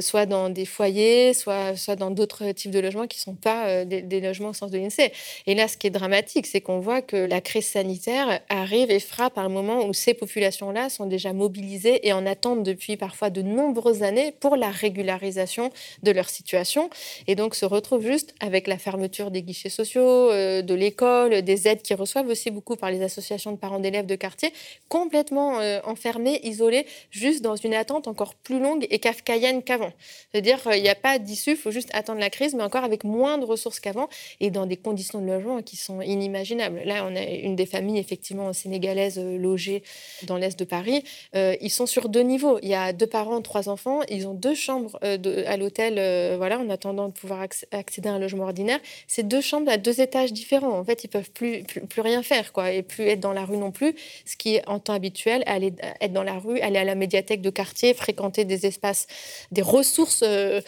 soit dans des foyers, soit, soit dans d'autres types de logements qui ne sont pas des, des, logements au sens de l'INSEE. Et là, ce qui est dramatique, c'est qu'on voit que la crise sanitaire arrive et frappe à un moment où ces populations-là sont déjà mobilisées et en attendent depuis parfois de nombreuses années pour la régularisation de leur situation et donc se retrouvent juste avec la fermeture des guichets sociaux, euh, de l'école, des aides qu'ils reçoivent aussi beaucoup par les associations de parents d'élèves de quartier, complètement euh, enfermés, isolés, juste dans une attente encore plus longue et kafkaïenne qu'avant. C'est-à-dire il n'y a pas d'issue, il faut juste attendre la crise, mais encore avec moins de ressources qu'avant et dans des conditions de logement qui sont inimaginables. Là, on a une des familles effectivement sénégalaises euh, logées dans l'est de Paris. ils sont sur deux niveaux. Il y a deux parents, trois enfants. Ils ont deux chambres euh, à l'hôtel, euh, voilà, en attendant de pouvoir accéder à un logement ordinaire. C'est deux chambres à deux étages différents. En fait, ils peuvent plus, rien faire, et plus être dans la rue non plus. Ce qui est en temps habituel, aller être dans la rue, aller à la médiathèque de quartier, fréquenter des espaces, des ressources euh,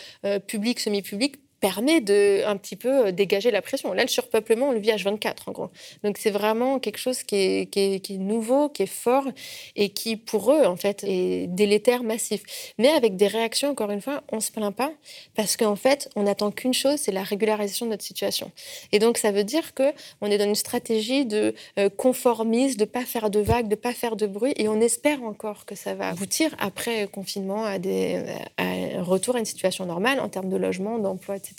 publiques, semi-publiques permet de un petit peu euh, dégager la pression. Là, le surpeuplement, on le vit H24, en gros. Donc, c'est vraiment quelque chose qui est, qui, est, nouveau, qui est fort et qui, pour eux, en fait, est délétère, massif. Mais avec des réactions, encore une fois, on ne se plaint pas parce qu'en fait, on n'attend qu'une chose, c'est la régularisation de notre situation. Et donc, ça veut dire qu'on est dans une stratégie de euh, conformisme, de ne pas faire de vagues, de ne pas faire de bruit et on espère encore que ça va aboutir après confinement à, des, à un retour à une situation normale en termes de logement, d'emploi, etc.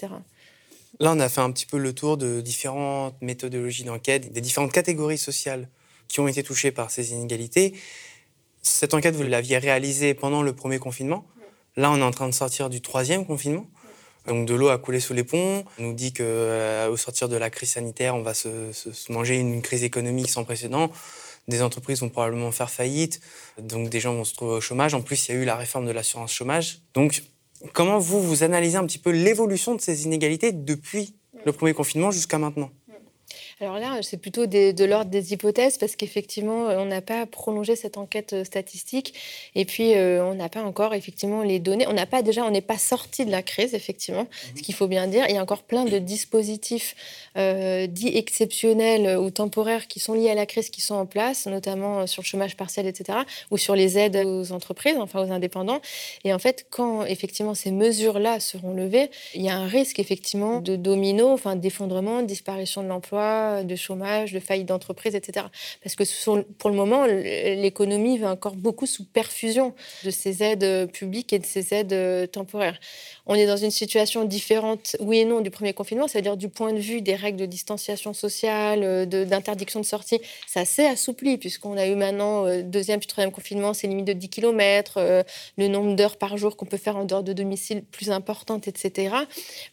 Là, on a fait un petit peu le tour de différentes méthodologies d'enquête, des différentes catégories sociales qui ont été touchées par ces inégalités. Cette enquête, vous l'aviez réalisée pendant le premier confinement. Là, on est en train de sortir du troisième confinement. Donc de l'eau a coulé sous les ponts. On nous dit qu'au euh, sortir de la crise sanitaire, on va se, se, manger une crise économique sans précédent. Des entreprises vont probablement faire faillite. Donc des gens vont se trouver au chômage. En plus, il y a eu la réforme de l'assurance chômage. Donc Comment vous, vous analysez un petit peu l'évolution de ces inégalités depuis le premier confinement jusqu'à maintenant? Alors là, c'est plutôt de l'ordre des hypothèses parce qu'effectivement, euh, on n'a pas prolongé cette enquête euh, statistique et puis euh, on n'a pas encore effectivement les données. On n'a pas déjà, on n'est pas sorti de la crise effectivement, mhm. ce qu'il faut bien dire. Il y a encore plein de dispositifs dits exceptionnels ou temporaires qui sont liés à la crise qui sont en place, notamment sur le chômage partiel, etc., ou sur les aides aux entreprises, enfin aux indépendants. Et en fait, quand effectivement ces mesures-là seront levées, il y a un risque effectivement de domino, enfin d'effondrement, de disparition de l'emploi de chômage, de faillite d'entreprise, etc. Parce que pour le moment, l'économie va encore beaucoup sous perfusion de ces aides publiques et de ces aides euh, temporaires. On est dans une situation différente, oui et non, du premier confinement, c'est-à-dire du point de vue des règles de distanciation sociale, euh, d'interdiction de, sortie, ça s'est assoupli, puisqu'on a eu maintenant, euh, deuxième puis troisième confinement, ces limites de 10 km, le nombre d'heures par jour qu'on peut faire en dehors de domicile plus importante, etc.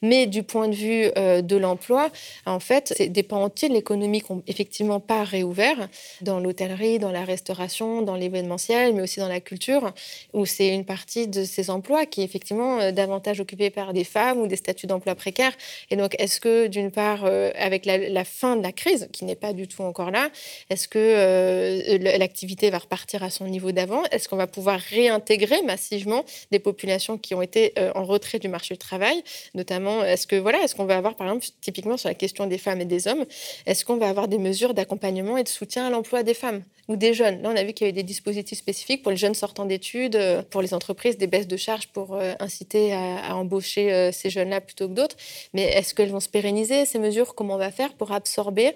Mais du point de vue de l'emploi, en fait, c'est des pans entiers l'économie qui n'ont effectivement pas réouvert, dans l'hôtellerie, dans la restauration, dans l'événementiel, mais aussi dans la culture, où c'est une partie de ces emplois qui est effectivement euh, davantage occupée par des femmes ou des statuts d'emploi précaires. Et donc, est-ce que d'une part, euh, avec la, fin de la crise, qui n'est pas du tout encore là, est-ce que euh, l'activité va repartir à son niveau d'avant? Est-ce qu'on va pouvoir réintégrer massivement des populations qui ont été en retrait du marché du travail? Notamment, est-ce que voilà, est-ce qu'on va avoir, par exemple, typiquement sur la question des femmes et des hommes, est-ce qu'on va avoir des mesures d'accompagnement et de soutien à l'emploi des femmes ou des jeunes? Là, on a vu qu'il y avait des dispositifs spécifiques pour les jeunes sortant d'études, euh, pour les entreprises, des baisses de charges pour euh, inciter à, embaucher euh, ces jeunes-là plutôt que d'autres. Mais est-ce qu'elles vont se pérenniser, ces mesures? Comment on va faire pour absorber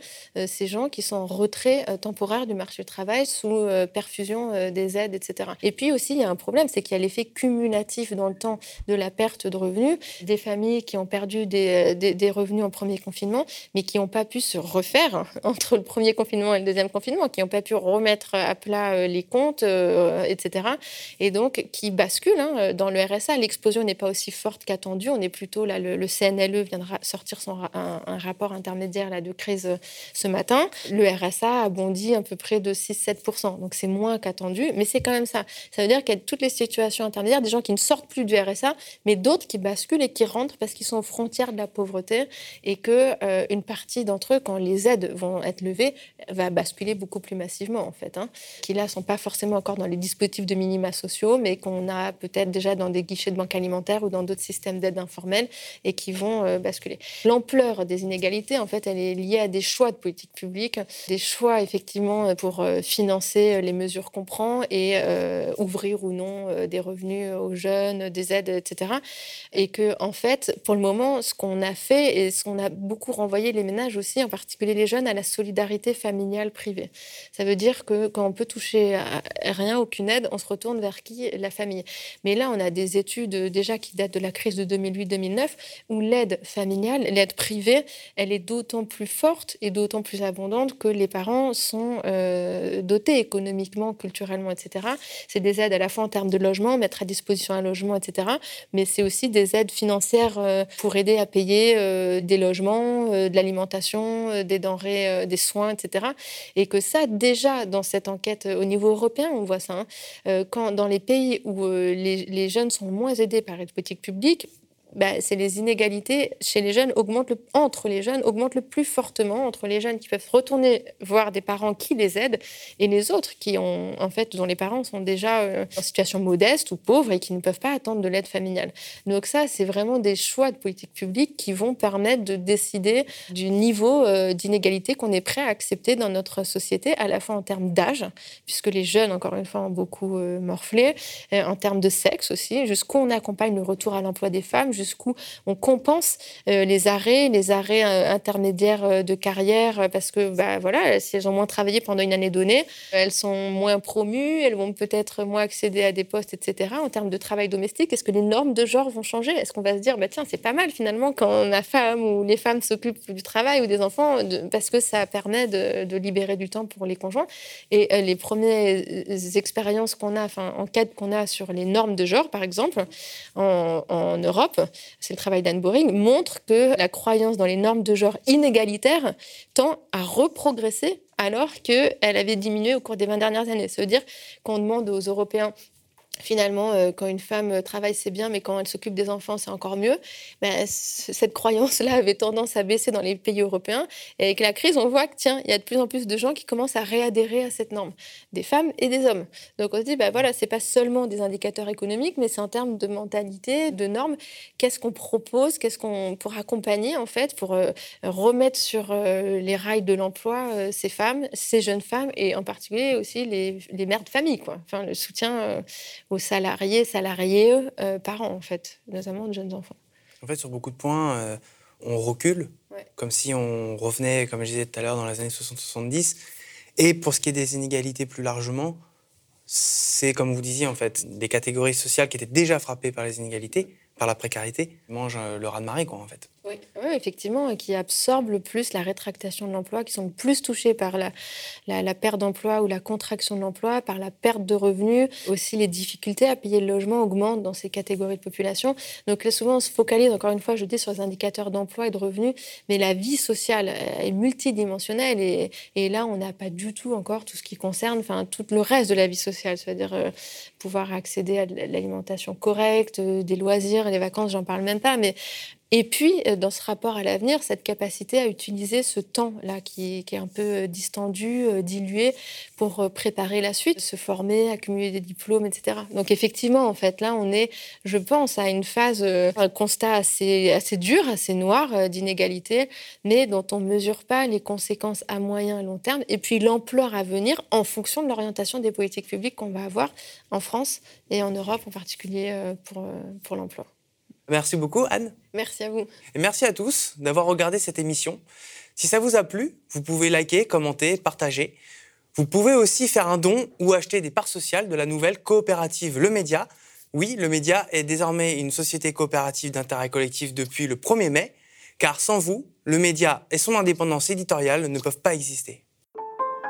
ces gens qui sont en retrait temporaire du marché du travail sous perfusion des aides, etc. Et puis aussi, il y a un problème, c'est qu'il y a l'effet cumulatif dans le temps de la perte de revenus, des familles qui ont perdu des, des revenus en premier confinement, mais qui n'ont pas pu se refaire entre le premier confinement et le deuxième confinement, qui n'ont pas pu remettre à plat euh, les comptes, euh, etc. Et donc qui basculent hein, dans le RSA. L'explosion n'est pas aussi forte qu'attendu. On est plutôt là, le, CNLE viendra sortir son, un, rapport intermédiaire là, de crise euh, ce matin. Le RSA a bondi à peu près de 6-7%. Donc c'est moins qu'attendu, mais c'est quand même ça. Ça veut dire qu'il y a toutes les situations intermédiaires, des gens qui ne sortent plus du RSA, mais d'autres qui basculent et qui rentrent parce qu'ils sont aux frontières de la pauvreté et que euh, une partie d'entre eux, quand les aides vont être levées, va basculer beaucoup plus massivement en fait, hein, qui là sont pas forcément encore dans les dispositifs de minima sociaux, mais qu'on a peut-être déjà dans des guichets de banque alimentaire ou dans d'autres systèmes d'aide informelle et qui vont euh, basculer. L'ampleur des inégalités, en fait, elle est liée à des choix de politique publique, des choix effectivement pour euh, financer les mesures qu'on prend et ouvrir ou non des revenus aux jeunes, des aides, etc. Et que en fait, pour le moment, ce qu'on a fait et ce qu'on a beaucoup renvoyé les ménages aussi, en particulier les jeunes, à la solidarité familiale privée. Ça veut dire que quand on peut toucher à rien, aucune aide, on se retourne vers qui? La famille. Mais là, on a des études déjà qui datent de la crise de 2008-2009 où l'aide familiale, l'aide privée, elle est d'autant plus forte et d'autant plus abondante que les parents sont euh, dotés économiquement, culturellement, etc. C'est des aides à la fois en termes de logement, mettre à disposition un logement, etc. Mais c'est aussi des aides financières euh, pour aider à payer euh, des logements, euh, de l'alimentation, euh, des denrées, euh, des soins, etc. Et que ça, déjà, dans cette enquête au niveau européen, on voit ça. Hein, quand dans les pays où les jeunes sont moins aidés par les politiques publiques, bah, c'est les inégalités chez les jeunes augmentent entre les jeunes augmentent le plus fortement entre les jeunes qui peuvent retourner voir des parents qui les aident et les autres qui ont en fait dont les parents sont déjà euh, en situation modeste ou pauvre et qui ne peuvent pas attendre de l'aide familiale. Donc ça c'est vraiment des choix de politique publique qui vont permettre de décider du niveau euh, d'inégalité qu'on est prêt à accepter dans notre société à la fois en termes d'âge puisque les jeunes encore une fois ont beaucoup euh, morflé en termes de sexe aussi jusqu'où on accompagne le retour à l'emploi des femmes jusqu'où on compense euh, les arrêts, les arrêts euh, intermédiaires euh, de carrière, parce que bah, voilà, si elles ont moins travaillé pendant une année donnée, elles sont moins promues, elles vont peut-être moins accéder à des postes, etc. En termes de travail domestique, est-ce que les normes de genre vont changer? Est-ce qu'on va se dire, bah, tiens, c'est pas mal finalement quand la femme ou les femmes s'occupent du travail ou des enfants, parce que ça permet de, libérer du temps pour les conjoints? Et les premières expériences qu'on a, enfin, enquêtes qu'on a sur les normes de genre, par exemple, en, en Europe, c'est le travail d'Anne Boring, montre que la croyance dans les normes de genre inégalitaires tend à reprogresser alors qu'elle avait diminué au cours des 20 dernières années. Ça veut dire qu'on demande aux Européens finalement, euh, quand une femme euh, travaille, c'est bien, mais quand elle s'occupe des enfants, c'est encore mieux. Ben, cette croyance-là avait tendance à baisser dans les pays européens. Et avec la crise, on voit que, tiens, il y a de plus en plus de gens qui commencent à réadhérer à cette norme, des femmes et des hommes. Donc on se dit, ben voilà, c'est pas seulement des indicateurs économiques, mais c'est en termes de mentalité, de normes. Qu'est-ce qu'on propose? Qu'est-ce qu'on pour accompagner, en fait, pour euh, remettre sur les rails de l'emploi ces femmes, ces jeunes femmes, et en particulier aussi les, les mères de famille, quoi. Enfin, le soutien aux salariés, salariés euh, parents, en fait, notamment de jeunes enfants. En fait, sur beaucoup de points, euh, on recule, comme si on revenait, comme je disais tout à l'heure, dans les années 60-70. Et pour ce qui est des inégalités plus largement, c'est, comme vous disiez, en fait, des catégories sociales qui étaient déjà frappées par les inégalités, par la précarité, mangent euh, le raz de marée, quoi, en fait. Oui, effectivement, qui absorbent le plus la rétractation de l'emploi, qui sont le plus touchés par la, perte d'emploi ou la contraction de l'emploi, par la perte de revenus. Aussi, les difficultés à payer le logement augmentent dans ces catégories de population. Donc, là, souvent, on se focalise, encore une fois, je dis, sur les indicateurs d'emploi et de revenus, mais la vie sociale est multidimensionnelle et, et là, on n'a pas du tout encore tout ce qui concerne enfin, tout le reste de la vie sociale, c'est-à-dire euh, pouvoir accéder à l'alimentation correcte, euh, des loisirs, les vacances, j'en parle même pas, mais et puis, euh, dans ce rapport à l'avenir, cette capacité à utiliser ce temps-là qui, est un peu euh, distendu, euh, dilué, pour préparer la suite, se former, accumuler des diplômes, etc. Donc, effectivement, en fait, là, on est, je pense, à une phase, un constat assez, assez dur, assez noir d'inégalité, mais dont on ne mesure pas les conséquences à moyen et long terme, et puis l'ampleur à venir en fonction de l'orientation des politiques publiques qu'on va avoir en France et en Europe en particulier pour, pour l'emploi. Merci beaucoup, Anne. Merci à vous. Et merci à tous d'avoir regardé cette émission. Si ça vous a plu, vous pouvez liker, commenter, partager. Vous pouvez aussi faire un don ou acheter des parts sociales de la nouvelle coopérative Le Média. Oui, Le Média est désormais une société coopérative d'intérêt collectif depuis le 1er mai, car sans vous, Le Média et son indépendance éditoriale ne peuvent pas exister.